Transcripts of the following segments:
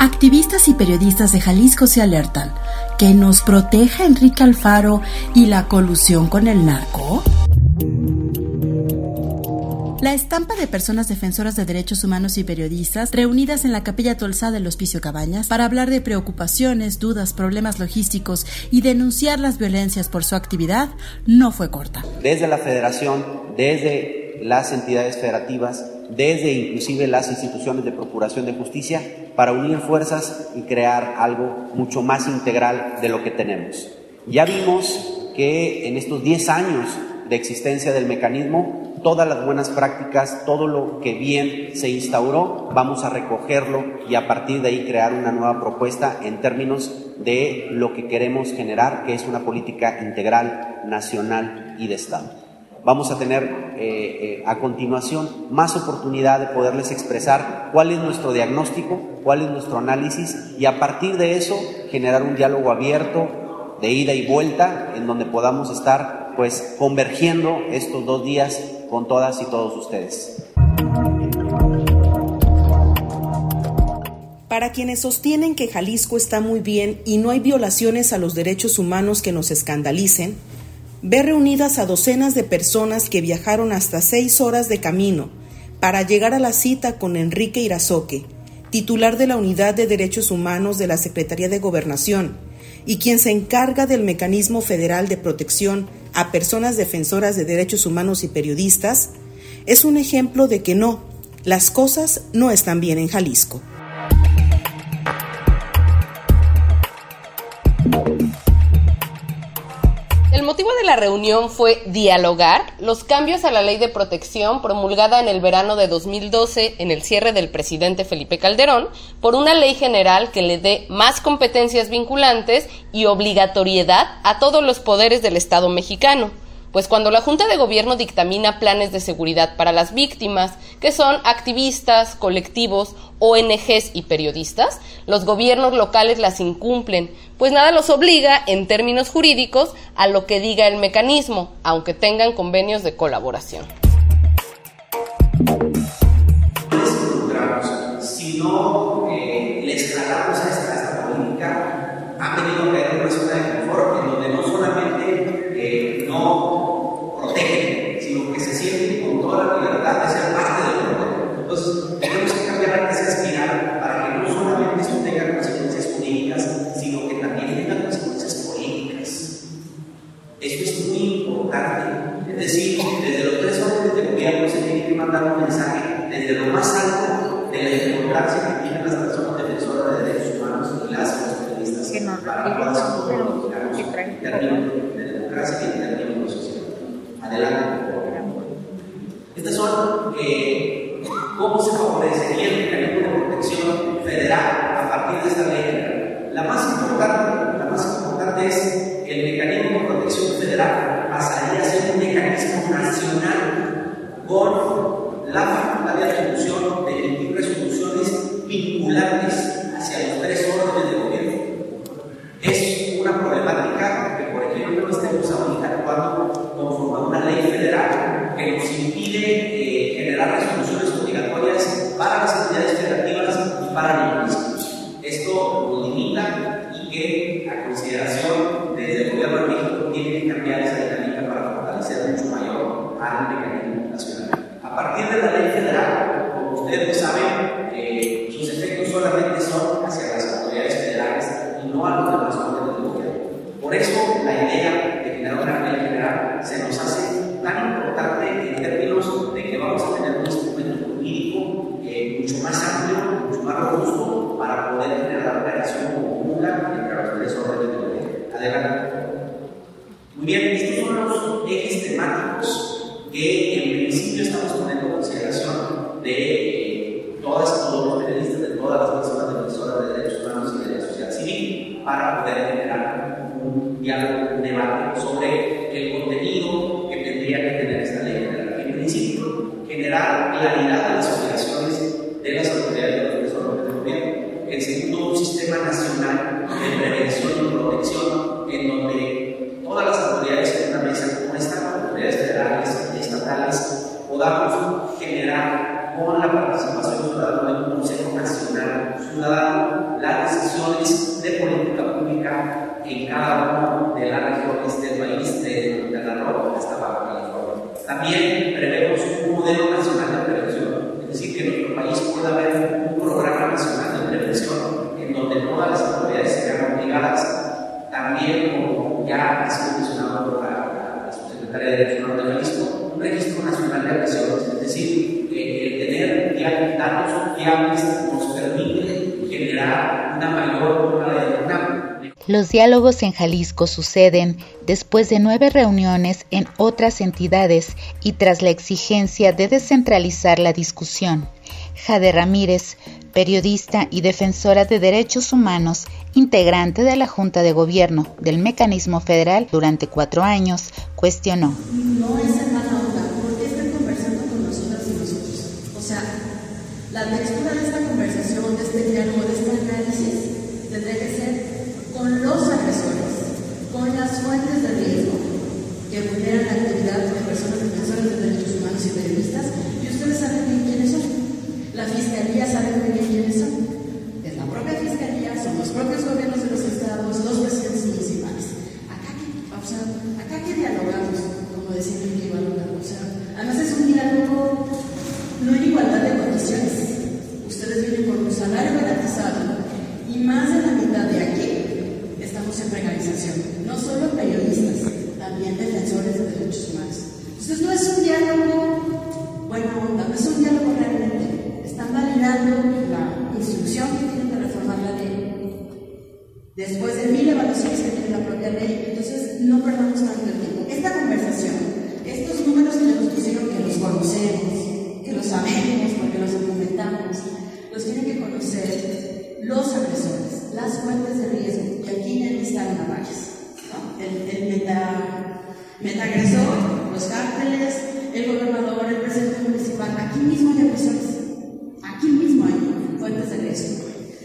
Activistas y periodistas de Jalisco se alertan. ¿Que nos proteja Enrique Alfaro y la colusión con el narco? La estampa de personas defensoras de derechos humanos y periodistas reunidas en la Capilla Tolsá del Hospicio Cabañas para hablar de preocupaciones, dudas, problemas logísticos y denunciar las violencias por su actividad no fue corta. Desde la Federación, desde las entidades federativas, desde inclusive las instituciones de procuración de justicia, para unir fuerzas y crear algo mucho más integral de lo que tenemos. Ya vimos que en estos 10 años de existencia del mecanismo todas las buenas prácticas, todo lo que bien se instauró, vamos a recogerlo y a partir de ahí crear una nueva propuesta en términos de lo que queremos generar, que es una política integral, nacional y de Estado. Vamos a tener eh, eh, a continuación más oportunidad de poderles expresar cuál es nuestro diagnóstico, cuál es nuestro análisis y a partir de eso generar un diálogo abierto de ida y vuelta en donde podamos estar pues convergiendo estos dos días con todas y todos ustedes. Para quienes sostienen que Jalisco está muy bien y no hay violaciones a los derechos humanos que nos escandalicen, ve reunidas a docenas de personas que viajaron hasta seis horas de camino para llegar a la cita con Enrique Irazoque, titular de la Unidad de Derechos Humanos de la Secretaría de Gobernación y quien se encarga del Mecanismo Federal de Protección a personas defensoras de derechos humanos y periodistas, es un ejemplo de que no, las cosas no están bien en Jalisco. La reunión fue dialogar. Los cambios a la ley de protección promulgada en el verano de 2012 en el cierre del presidente Felipe Calderón por una ley general que le dé más competencias vinculantes y obligatoriedad a todos los poderes del Estado mexicano pues cuando la Junta de Gobierno dictamina planes de seguridad para las víctimas, que son activistas, colectivos, ONGs y periodistas, los gobiernos locales las incumplen, pues nada los obliga, en términos jurídicos, a lo que diga el mecanismo, aunque tengan convenios de colaboración. Esto es muy importante. Es decir, desde los tres órdenes de gobierno se tiene que mandar un mensaje desde lo más alto de la importancia que tienen las personas defensoras de derechos humanos y las periodistas para que podamos en términos de democracia y en términos de sociedad. Adelante. Pasaría a ser un mecanismo nacional con la facultad de atribución de emitir resoluciones vinculantes hacia los tres órdenes de gobierno. Es una problemática que, por ejemplo, no estemos ahorita actuando conforme a una ley federal que nos impide eh, generar resoluciones obligatorias para las entidades federativas y para los municipios. Esto lo limita y que, a consideración desde el gobierno de México, tiene que cambiar esa dinámica para fortalecer mucho mayor al mecanismo nacional. A partir de la ley federal, como ustedes saben, eh, sus efectos solamente son hacia las autoridades federales y no a los demás órdenes del gobierno. Por eso, la idea de generar una ley general se nos hace tan importante en términos de que vamos a tener un instrumento jurídico eh, mucho más amplio, mucho más robusto para poder generar una relación común entre los tres órdenes de gobierno. Adelante. Muy bien, estos son los ejes temáticos que en principio estamos poniendo en consideración de eh, todas, todos los periodistas, de todas las personas defensoras de derechos humanos y de la sociedad civil, para poder generar un diálogo, un debate sobre el contenido que tendría que tener esta ley. En principio, generar claridad a las obligaciones de las autoridades de los tres órdenes de gobierno. En segundo, un sistema nacional de prevención y protección en donde todas las autoridades en una mesa, como están las autoridades federales y estatales, podamos generar con la participación ciudadana de un Consejo Nacional ciudadano las decisiones de política pública en cada una de las regiones del país de la donde esta Baja California. También prevemos un modelo nacional de prevención, es decir, que en nuestro país pueda haber un programa nacional de prevención en donde todas las autoridades se vean obligadas, también como ya ha sido mencionado por la, la subsecretaria de Derecho de Jalisco, un registro nacional de agresiones, es decir, el tener datos fiables nos permite generar una mayor una, diálogos en Jalisco suceden después de nueve reuniones en otras entidades y tras la exigencia de descentralizar la discusión. Jade Ramírez, periodista y defensora de derechos humanos, integrante de la Junta de Gobierno del Mecanismo Federal durante cuatro años, cuestionó. No es ¿por qué están conversando con nosotras y nosotros? O sea, la textura de esta conversación, de este diálogo, de este análisis, tendría que ser con los agresores, con las fuentes de riesgo que vulneran la actividad de personas defensoras de derechos humanos y y ustedes saben bien quiénes son. La Fiscalía sabe muy bien quiénes son. Es la propia Fiscalía, son los propios gobiernos de los estados, los presidentes municipales. Acá que, o sea, acá que dialogamos, como decía Enrique Balona, o sea, además es un diálogo no en igualdad de condiciones. Ustedes vienen por un salario garantizado y más de la mitad de aquí en precarización, no solo periodistas, también defensores de derechos humanos. Entonces no es un diálogo, bueno, no es un diálogo realmente, están validando la instrucción que tienen de reformar la ley, después de mil evaluaciones que tiene la propia ley, entonces no perdamos tanto el tiempo. Esta conversación, estos números que nos pusieron, que los conocemos, que los sabemos porque los documentamos, los tienen que conocer los agresores, las fuentes de riesgo, aquí ya están. ¿no? El, el meta, metagresor, los cárteles, el gobernador, el presidente municipal, aquí mismo hay agresores, aquí mismo hay fuentes de riesgo.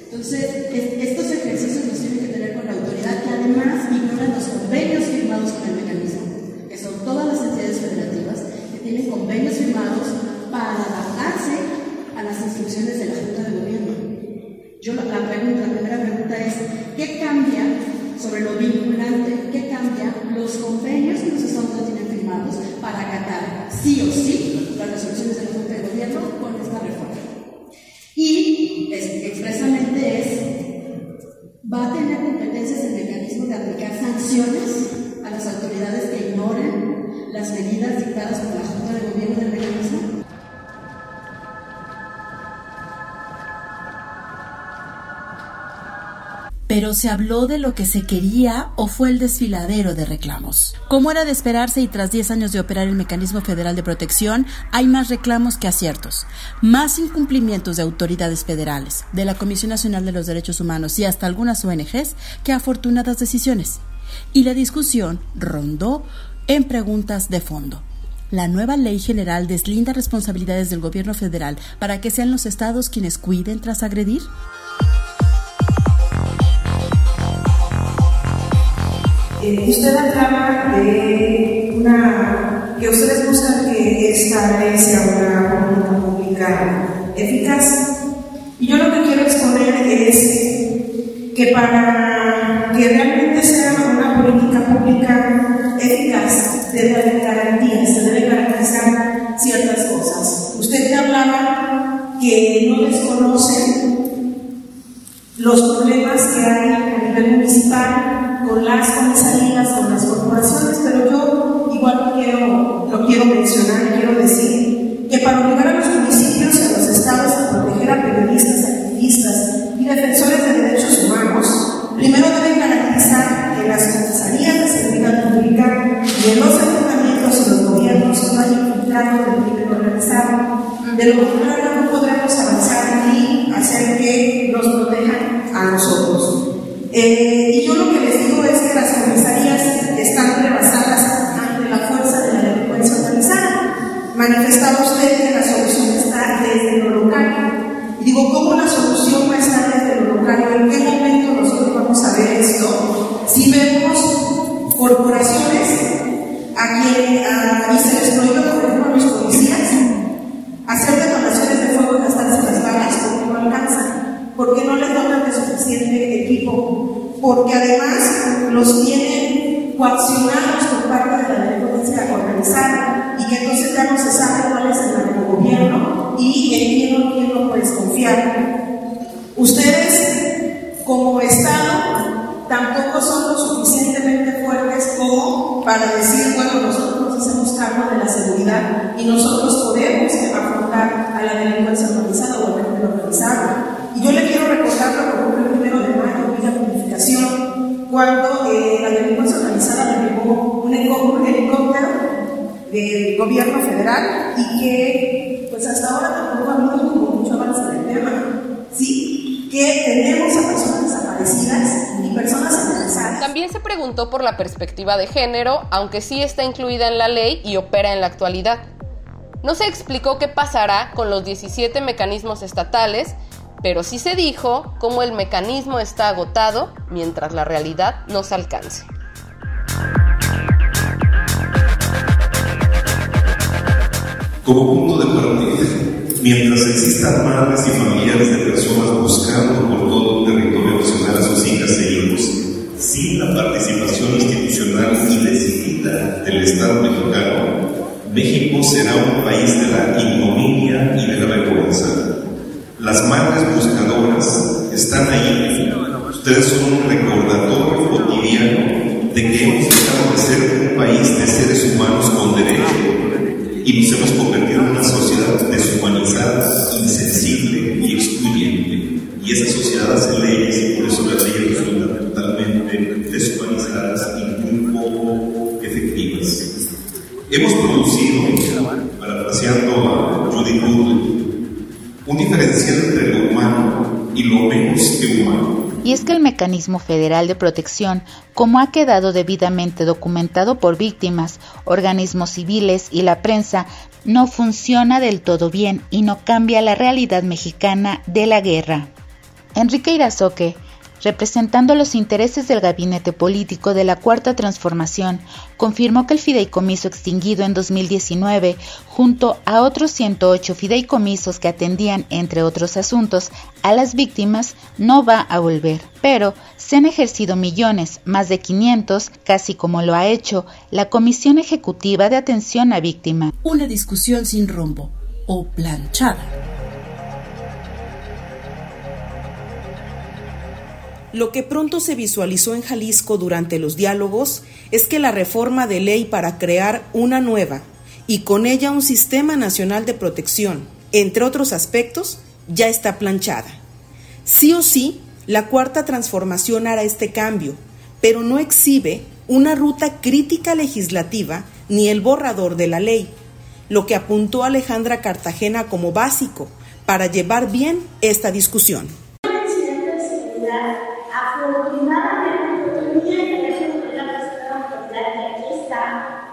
Entonces, estos ejercicios los tienen que tener con la autoridad que además ignoran los convenios firmados con el mecanismo, que son todas las entidades federativas que tienen convenios firmados para adaptarse a las instrucciones de la Junta de Gobierno. Yo la, pregunta, la primera pregunta es, ¿qué cambia sobre lo vinculante? ¿Qué cambia los convenios que los estados tienen firmados para acatar sí o sí las resoluciones de la Junta de Gobierno con esta reforma? Y expresamente es, ¿va a tener competencias el mecanismo de aplicar sanciones a las autoridades que ignoren las medidas dictadas por la Junta de Gobierno del pero se habló de lo que se quería o fue el desfiladero de reclamos. Como era de esperarse y tras 10 años de operar el mecanismo federal de protección, hay más reclamos que aciertos, más incumplimientos de autoridades federales, de la Comisión Nacional de los Derechos Humanos y hasta algunas ONGs que afortunadas decisiones. Y la discusión rondó en preguntas de fondo. La nueva ley general deslinda responsabilidades del gobierno federal para que sean los estados quienes cuiden tras agredir. Eh, usted hablaba de una, que ustedes buscan que esta ley sea una política pública eficaz. Y yo lo que quiero exponer es que para que realmente sea una política pública eficaz, debe con las comisarías, con las corporaciones, pero yo igual quiero, lo quiero mencionar, quiero decir que para obligar a los municipios y a los estados a proteger a periodistas, activistas y defensores de derechos humanos, primero deben garantizar que las comisarías de seguridad pública y en los ayuntamientos y los gobiernos no hayan infiltrado del crimen organizado. De lo contrario, no podremos avanzar y hacer que nos protejan a nosotros. Eh, y yo lo que les digo es que las comisarías están rebasadas ante la fuerza de la delincuencia organizada. Manifestaba usted que la solución está desde lo local. Y digo, ¿cómo la solución va a estar desde lo local? ¿En qué momento nosotros vamos a ver esto? Si vemos corporaciones a quien a, se les prohíbe, a los policías hacer detonaciones de fuego y gastarse las balas porque no alcanzan, porque no equipo, porque además los tienen coaccionados por parte de la delincuencia organizada y que entonces ya no se sabe cuál es el gobierno y en quién o quién no puedes confiar. Ustedes, como Estado, tampoco son lo suficientemente fuertes como para decir, bueno, nosotros nos hacemos cargo de la seguridad y nosotros podemos afrontar a la delincuencia organizada o al crimen organizado. Y yo le quiero recordar lo que ocurrió el primero de mayo, la Unificación, cuando eh, la delincuencia organizada le llevó un helicóptero del y que pues hasta ahora tampoco habido mucho avance en el tema. ¿Sí? Que tenemos a personas desaparecidas y personas amenazadas. También se preguntó por la perspectiva de género, aunque sí está incluida en la ley y opera en la actualidad. No se explicó qué pasará con los 17 mecanismos estatales pero sí se dijo cómo el mecanismo está agotado mientras la realidad no se alcance. Como punto de partida, mientras existan madres y familiares de personas buscando por todo el territorio nacional a sus hijas e hijos, sin la participación institucional y decidida del Estado mexicano, México será un país de la ignominia y de la vergüenza. Las madres buscadoras están ahí. Ustedes son un recordatorio cotidiano de que hemos dejado de ser y. Y es que el mecanismo federal de protección, como ha quedado debidamente documentado por víctimas, organismos civiles y la prensa, no funciona del todo bien y no cambia la realidad mexicana de la guerra. Enrique Irazoque, representando los intereses del gabinete político de la Cuarta Transformación, confirmó que el fideicomiso extinguido en 2019, junto a otros 108 fideicomisos que atendían, entre otros asuntos, a las víctimas, no va a volver. Pero se han ejercido millones, más de 500, casi como lo ha hecho la Comisión Ejecutiva de Atención a Víctima. Una discusión sin rumbo o planchada. Lo que pronto se visualizó en Jalisco durante los diálogos es que la reforma de ley para crear una nueva y con ella un sistema nacional de protección, entre otros aspectos, ya está planchada. Sí o sí, la cuarta transformación hará este cambio, pero no exhibe una ruta crítica legislativa ni el borrador de la ley, lo que apuntó Alejandra Cartagena como básico para llevar bien esta discusión.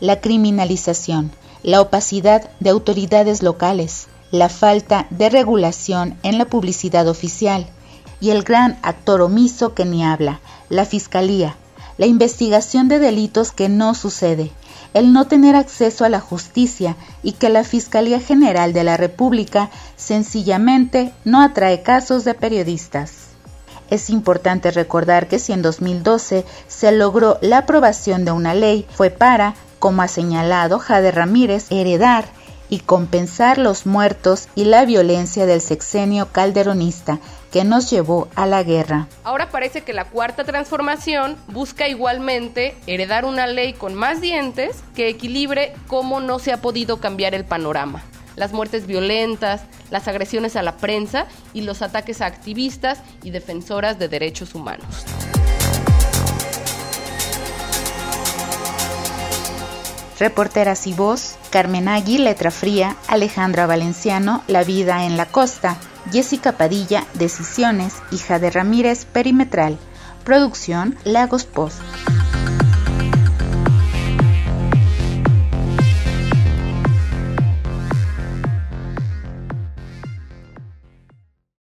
la criminalización, la opacidad de autoridades locales, la falta de regulación en la publicidad oficial y el gran actor omiso que ni habla, la Fiscalía, la investigación de delitos que no sucede, el no tener acceso a la justicia y que la Fiscalía General de la República sencillamente no atrae casos de periodistas. Es importante recordar que si en 2012 se logró la aprobación de una ley, fue para, como ha señalado Jade Ramírez, heredar y compensar los muertos y la violencia del sexenio calderonista que nos llevó a la guerra. Ahora parece que la cuarta transformación busca igualmente heredar una ley con más dientes que equilibre cómo no se ha podido cambiar el panorama las muertes violentas, las agresiones a la prensa y los ataques a activistas y defensoras de derechos humanos. Reporteras y voz, Carmen Agui, Letra Fría, Alejandra Valenciano, La Vida en la Costa, Jessica Padilla, Decisiones, hija de Ramírez, Perimetral, Producción Lagos Post.